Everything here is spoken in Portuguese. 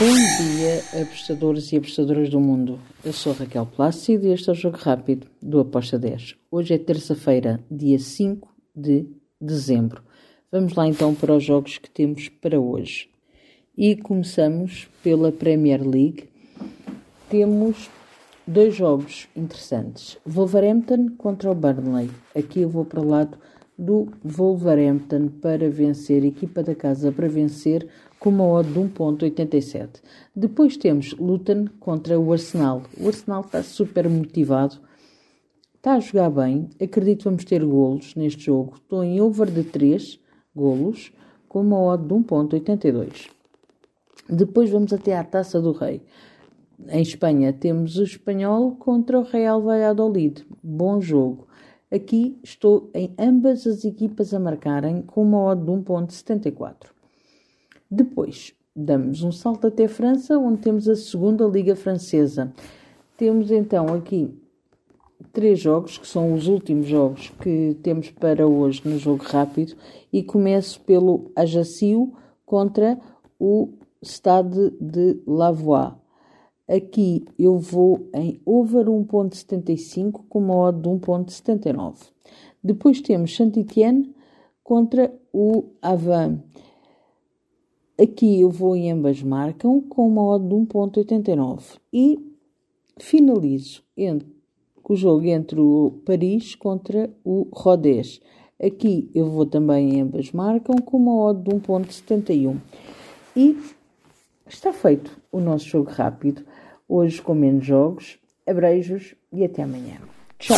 Bom dia, apostadores e apostadoras do mundo. Eu sou Raquel Plácido e este é o Jogo Rápido do Aposta 10. Hoje é terça-feira, dia 5 de dezembro. Vamos lá então para os jogos que temos para hoje. E começamos pela Premier League. Temos dois jogos interessantes. Wolverhampton contra o Burnley. Aqui eu vou para o lado do Wolverhampton para vencer, equipa da casa para vencer com uma odd de 1.87. Depois temos Luton contra o Arsenal. O Arsenal está super motivado, está a jogar bem, acredito vamos ter golos neste jogo. Estou em over de 3 golos com uma odd de 1.82. Depois vamos até à Taça do Rei. Em Espanha temos o Espanhol contra o Real Valladolid. Bom jogo. Aqui estou em ambas as equipas a marcarem com uma odd de 1.74. Depois, damos um salto até França, onde temos a segunda Liga Francesa. Temos então aqui três jogos, que são os últimos jogos que temos para hoje no jogo rápido, e começo pelo Ajaccio contra o Stade de Lavoie. Aqui eu vou em over 1.75 com uma odd de 1.79. Depois temos Saint-Étienne contra o Avan. Aqui eu vou em ambas marcam com uma odd de 1.89. E finalizo entre, o jogo entre o Paris contra o Rodez. Aqui eu vou também em ambas marcam com uma odd de 1.71. E está feito o nosso jogo rápido hoje com menos jogos. Abreijos e até amanhã. Tchau!